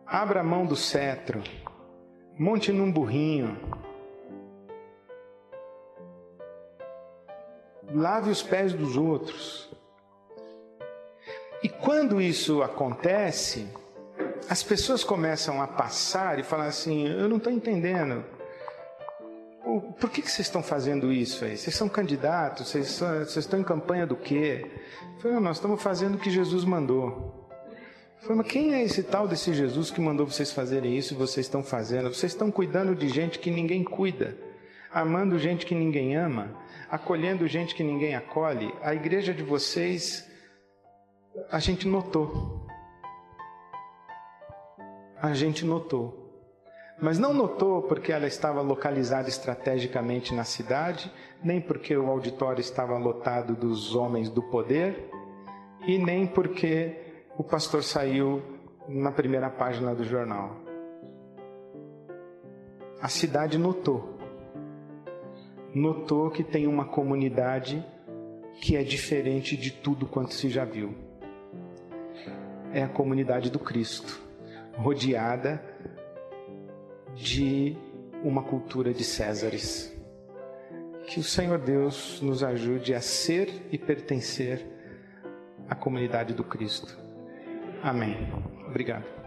abra a mão do cetro, monte num burrinho, lave os pés dos outros. E quando isso acontece, as pessoas começam a passar e falar assim: eu não estou entendendo. Por que, que vocês estão fazendo isso aí? Vocês são candidatos? Vocês, são, vocês estão em campanha do quê? Falei, nós estamos fazendo o que Jesus mandou. Falei, mas quem é esse tal desse Jesus que mandou vocês fazerem isso e vocês estão fazendo? Vocês estão cuidando de gente que ninguém cuida, amando gente que ninguém ama, acolhendo gente que ninguém acolhe. A igreja de vocês, a gente notou a gente notou. Mas não notou porque ela estava localizada estrategicamente na cidade, nem porque o auditório estava lotado dos homens do poder, e nem porque o pastor saiu na primeira página do jornal. A cidade notou. Notou que tem uma comunidade que é diferente de tudo quanto se já viu. É a comunidade do Cristo rodeada de uma cultura de Césares. Que o Senhor Deus nos ajude a ser e pertencer à comunidade do Cristo. Amém. Obrigado.